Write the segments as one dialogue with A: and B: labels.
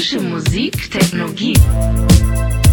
A: elektronische Musik, Technologie.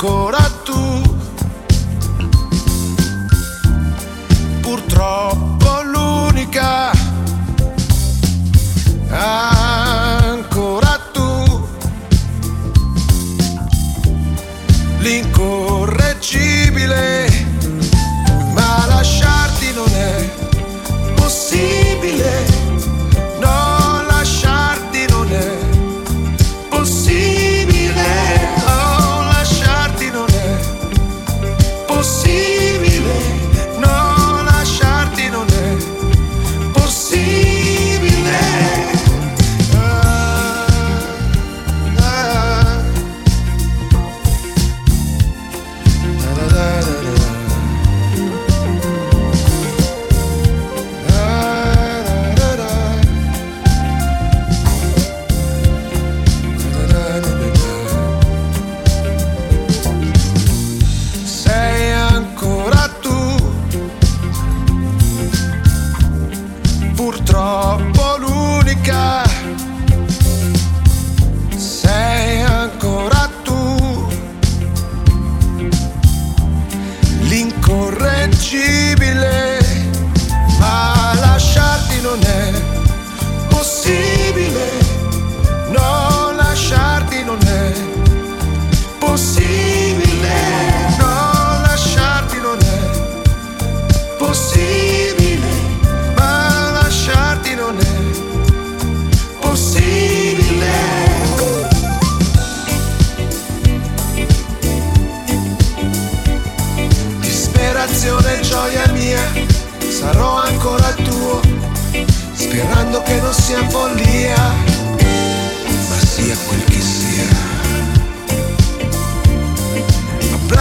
B: ancora tu.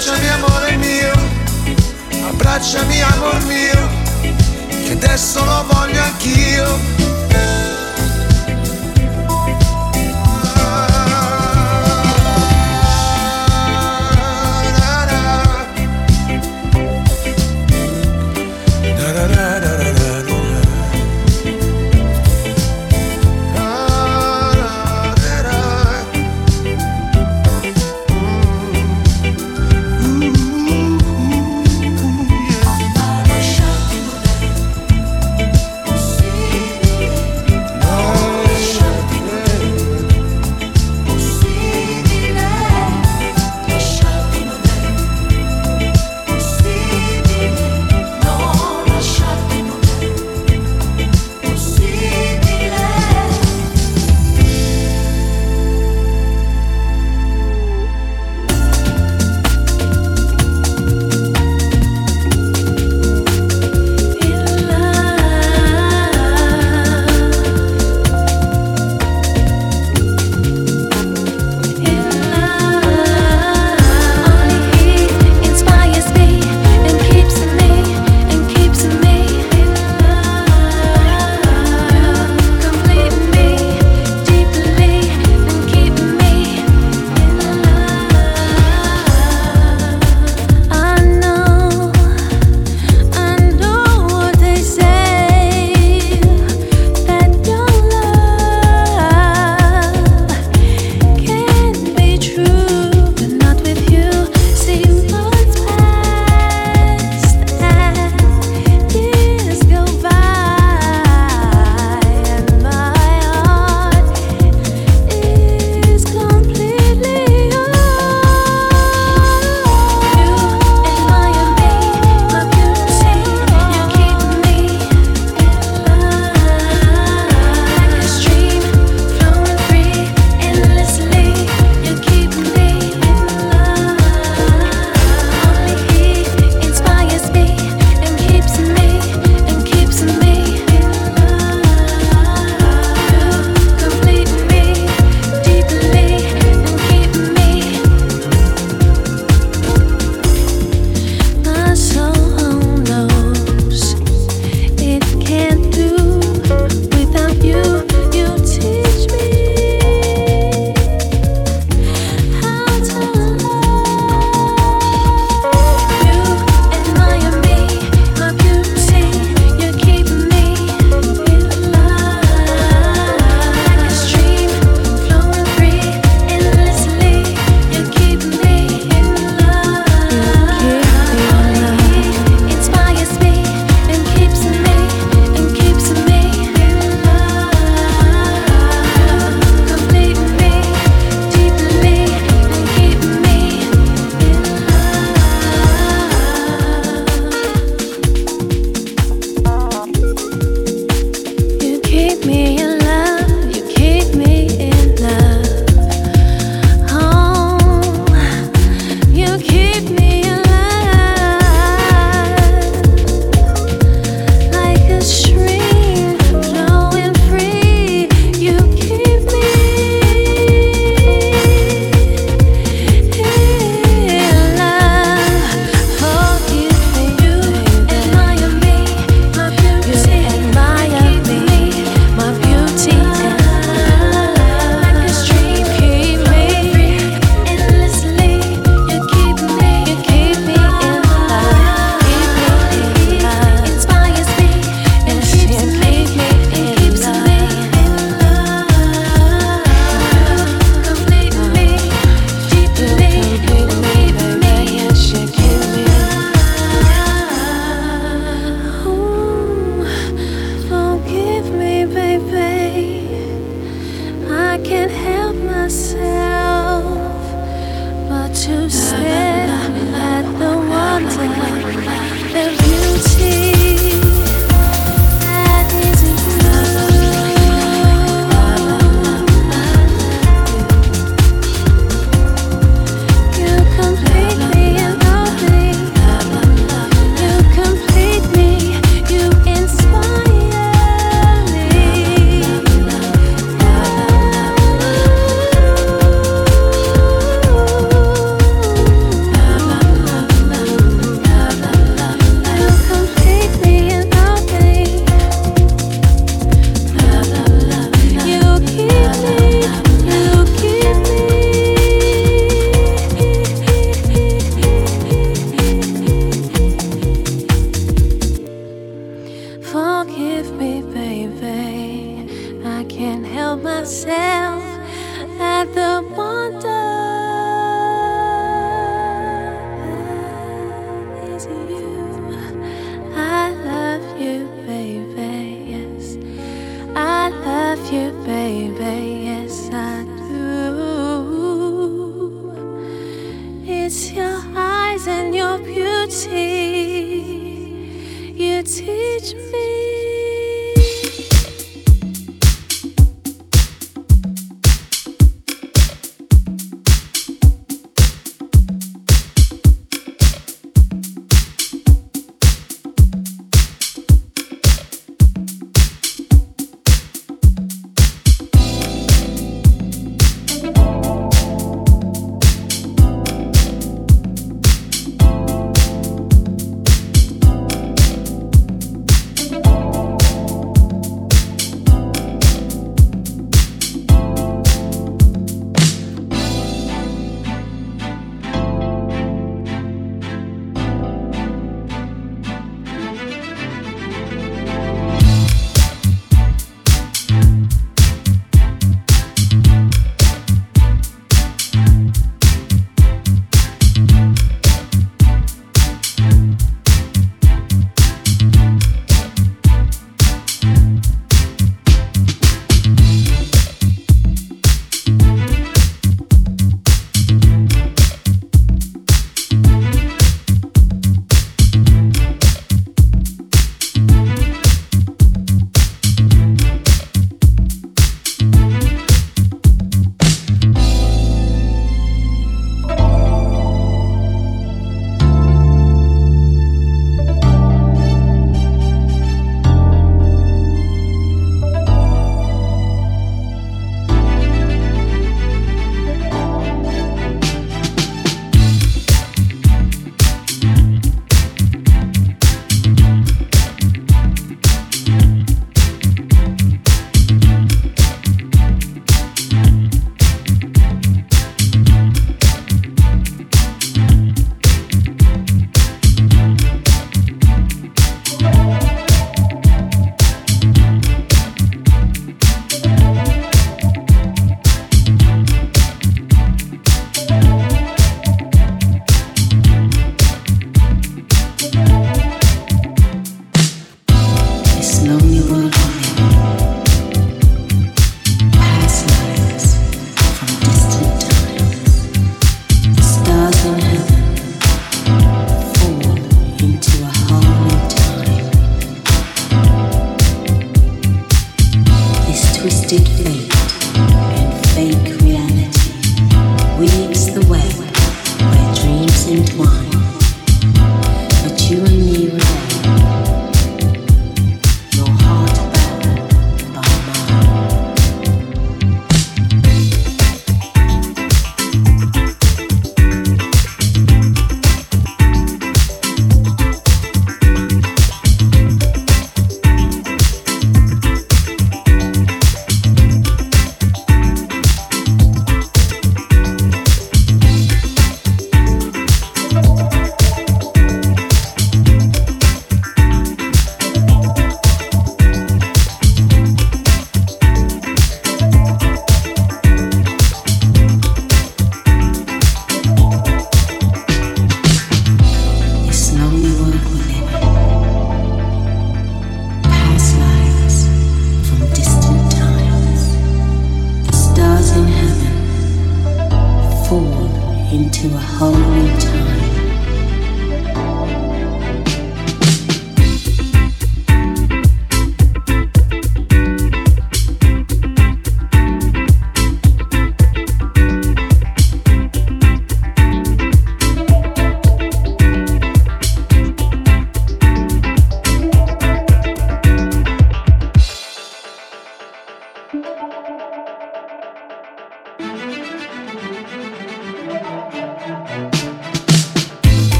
B: Abbracciami amore mio, abbracciami amor mio, che adesso lo voglio anch'io.